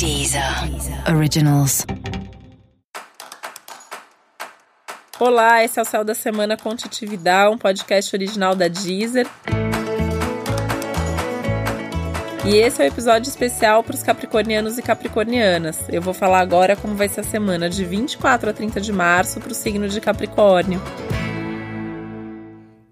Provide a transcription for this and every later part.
Deezer Originals. Olá, esse é o Céu da Semana com Titividade, um podcast original da Deezer. E esse é o um episódio especial para os capricornianos e capricornianas. Eu vou falar agora como vai ser a semana de 24 a 30 de março para o signo de Capricórnio.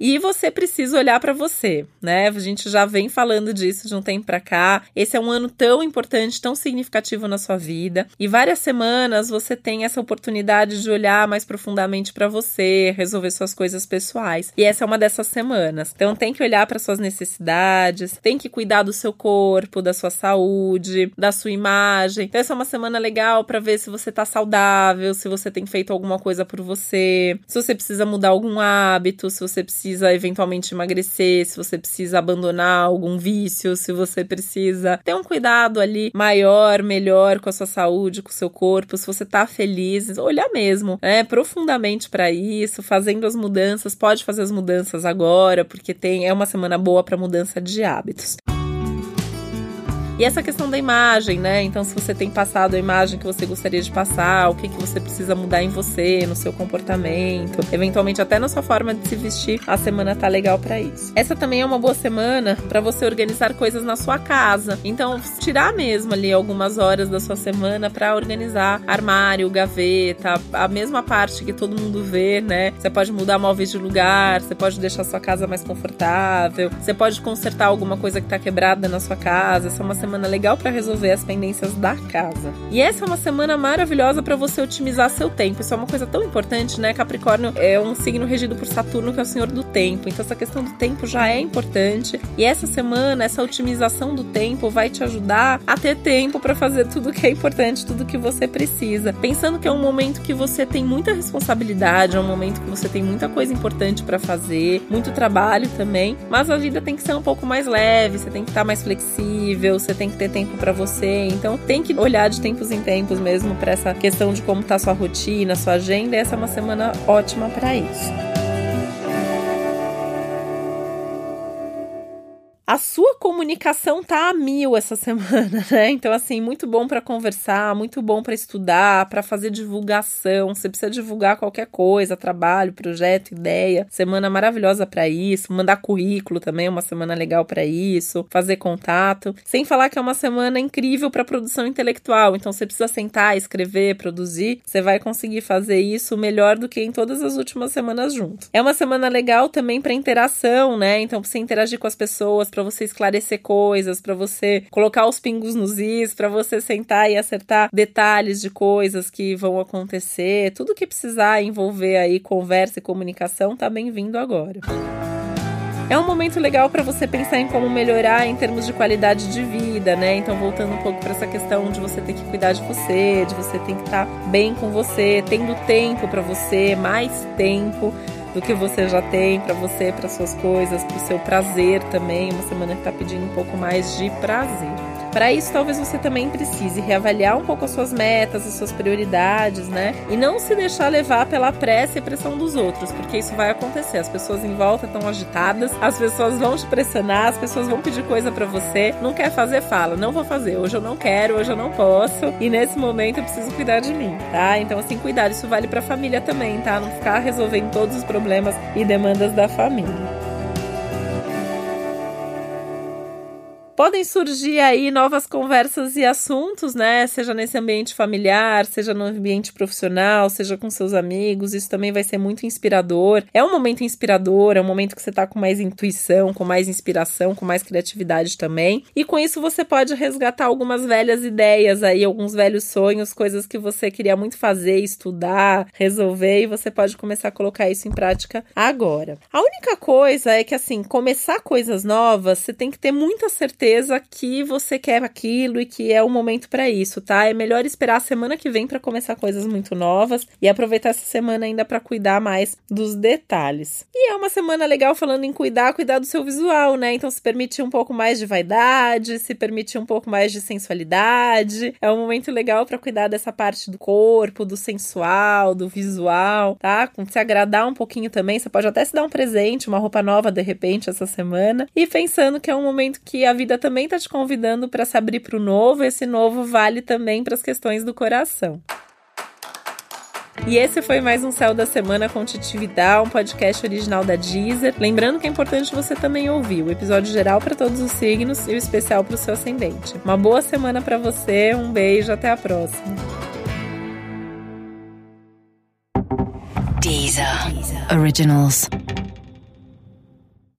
E você precisa olhar para você, né? A gente já vem falando disso de um tempo para cá. Esse é um ano tão importante, tão significativo na sua vida. E várias semanas você tem essa oportunidade de olhar mais profundamente para você, resolver suas coisas pessoais. E essa é uma dessas semanas. Então tem que olhar para suas necessidades, tem que cuidar do seu corpo, da sua saúde, da sua imagem. Então essa é uma semana legal para ver se você tá saudável, se você tem feito alguma coisa por você, se você precisa mudar algum hábito, se você precisa precisa eventualmente emagrecer, se você precisa abandonar algum vício, se você precisa ter um cuidado ali maior, melhor com a sua saúde, com o seu corpo, se você tá feliz, olhar mesmo, né, profundamente para isso, fazendo as mudanças, pode fazer as mudanças agora, porque tem é uma semana boa para mudança de hábitos. E essa questão da imagem, né? Então, se você tem passado a imagem que você gostaria de passar, o que, que você precisa mudar em você, no seu comportamento, eventualmente até na sua forma de se vestir, a semana tá legal para isso. Essa também é uma boa semana para você organizar coisas na sua casa. Então, tirar mesmo ali algumas horas da sua semana para organizar armário, gaveta, a mesma parte que todo mundo vê, né? Você pode mudar móveis de lugar, você pode deixar sua casa mais confortável, você pode consertar alguma coisa que tá quebrada na sua casa. Essa é uma semana semana legal para resolver as pendências da casa. E essa é uma semana maravilhosa para você otimizar seu tempo. Isso é uma coisa tão importante, né? Capricórnio é um signo regido por Saturno, que é o senhor do tempo. Então essa questão do tempo já é importante. E essa semana, essa otimização do tempo vai te ajudar a ter tempo para fazer tudo que é importante, tudo que você precisa. Pensando que é um momento que você tem muita responsabilidade, é um momento que você tem muita coisa importante para fazer, muito trabalho também, mas a vida tem que ser um pouco mais leve, você tem que estar mais flexível, você tem que ter tempo para você. Então tem que olhar de tempos em tempos mesmo para essa questão de como tá sua rotina, sua agenda. E essa é uma semana ótima para isso. A sua comunicação tá a mil essa semana, né? Então, assim, muito bom para conversar, muito bom para estudar, para fazer divulgação. Você precisa divulgar qualquer coisa, trabalho, projeto, ideia. Semana maravilhosa para isso. Mandar currículo também é uma semana legal para isso. Fazer contato. Sem falar que é uma semana incrível para produção intelectual. Então, você precisa sentar, escrever, produzir. Você vai conseguir fazer isso melhor do que em todas as últimas semanas juntos. É uma semana legal também para interação, né? Então, pra você interagir com as pessoas para você esclarecer coisas, para você colocar os pingos nos is, para você sentar e acertar detalhes de coisas que vão acontecer. Tudo que precisar envolver aí conversa e comunicação tá bem-vindo agora. É um momento legal para você pensar em como melhorar em termos de qualidade de vida, né? Então, voltando um pouco para essa questão de você ter que cuidar de você, de você ter que estar tá bem com você, tendo tempo para você, mais tempo do que você já tem para você, para suas coisas, para o seu prazer também. Uma semana que está pedindo um pouco mais de prazer. Para isso, talvez você também precise reavaliar um pouco as suas metas, as suas prioridades, né? E não se deixar levar pela pressa e pressão dos outros, porque isso vai acontecer. As pessoas em volta estão agitadas, as pessoas vão te pressionar, as pessoas vão pedir coisa para você. Não quer fazer, fala. Não vou fazer. Hoje eu não quero, hoje eu não posso. E nesse momento eu preciso cuidar de mim, tá? Então, assim, cuidado. Isso vale para família também, tá? Não ficar resolvendo todos os problemas e demandas da família. Podem surgir aí novas conversas e assuntos, né? Seja nesse ambiente familiar, seja no ambiente profissional, seja com seus amigos. Isso também vai ser muito inspirador. É um momento inspirador, é um momento que você tá com mais intuição, com mais inspiração, com mais criatividade também. E com isso você pode resgatar algumas velhas ideias aí, alguns velhos sonhos, coisas que você queria muito fazer, estudar, resolver, e você pode começar a colocar isso em prática agora. A única coisa é que assim, começar coisas novas, você tem que ter muita certeza certeza que você quer aquilo e que é o momento para isso, tá? É melhor esperar a semana que vem para começar coisas muito novas e aproveitar essa semana ainda para cuidar mais dos detalhes. E é uma semana legal falando em cuidar, cuidar do seu visual, né? Então se permitir um pouco mais de vaidade, se permitir um pouco mais de sensualidade. É um momento legal para cuidar dessa parte do corpo, do sensual, do visual, tá? Com se agradar um pouquinho também, você pode até se dar um presente, uma roupa nova de repente essa semana e pensando que é um momento que a vida Também está te convidando para se abrir para o novo. Esse novo vale também para as questões do coração. E esse foi mais um Céu da Semana com Titividade, um podcast original da Deezer. Lembrando que é importante você também ouvir o episódio geral para todos os signos e o especial para o seu ascendente. Uma boa semana para você, um beijo, até a próxima. Deezer. Deezer. Originals.